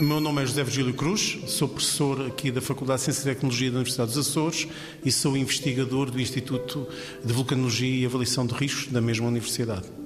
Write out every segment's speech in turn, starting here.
O meu nome é José Virgílio Cruz, sou professor aqui da Faculdade de Ciência e Tecnologia da Universidade dos Açores e sou investigador do Instituto de Vulcanologia e Avaliação de Riscos da mesma universidade.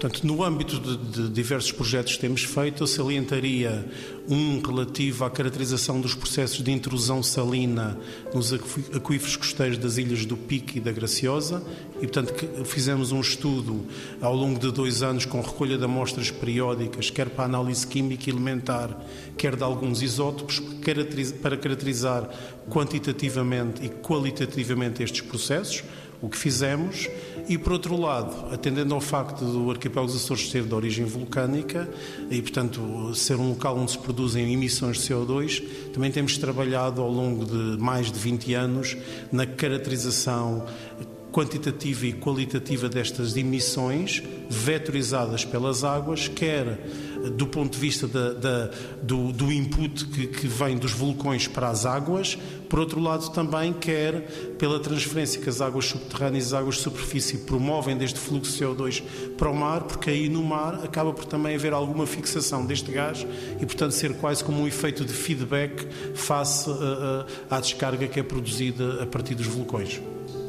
Portanto, no âmbito de, de, diversos projetos que temos feito, eu salientaria um relativo à caracterização dos processos de intrusão salina nos aquíferos costeiros das ilhas do Pique e da Graciosa, e portanto fizemos um estudo ao longo de dois anos com recolha de amostras periódicas, quer para análise química e elementar, quer de alguns isótopos, para caracterizar quantitativamente e qualitativamente estes processos o que fizemos, e por outro lado, atendendo ao facto do arquipélago dos Açores ser de origem vulcânica e, portanto, ser um local onde se produzem emissões de CO2, também temos trabalhado ao longo de mais de 20 anos na caracterização quantitativa e qualitativa destas emissões vetorizadas pelas águas, quer do ponto de vista da, da, do, do, input que, que, vem dos vulcões para as águas, por outro lado também quer pela transferência que as águas subterrâneas e as águas de superfície promovem deste fluxo de CO2 para o mar, porque aí no mar acaba por também haver alguma fixação deste gás e portanto ser quase como um efeito de feedback face à descarga que é produzida a partir dos vulcões.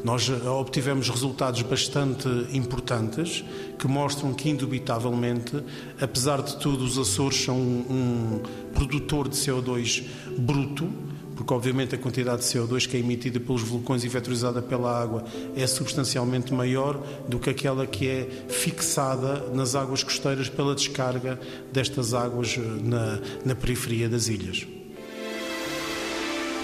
Nós eh, obtivemos resultados bastante importantes que mostram que, indubitavelmente, apesar de tudo, os Açores são um, produtor de CO2 bruto, porque obviamente a quantidade de CO2 que é emitida pelos vulcões e vetorizada pela água é substancialmente maior do que aquela que é fixada nas águas costeiras pela descarga destas águas eh, na, na periferia das ilhas.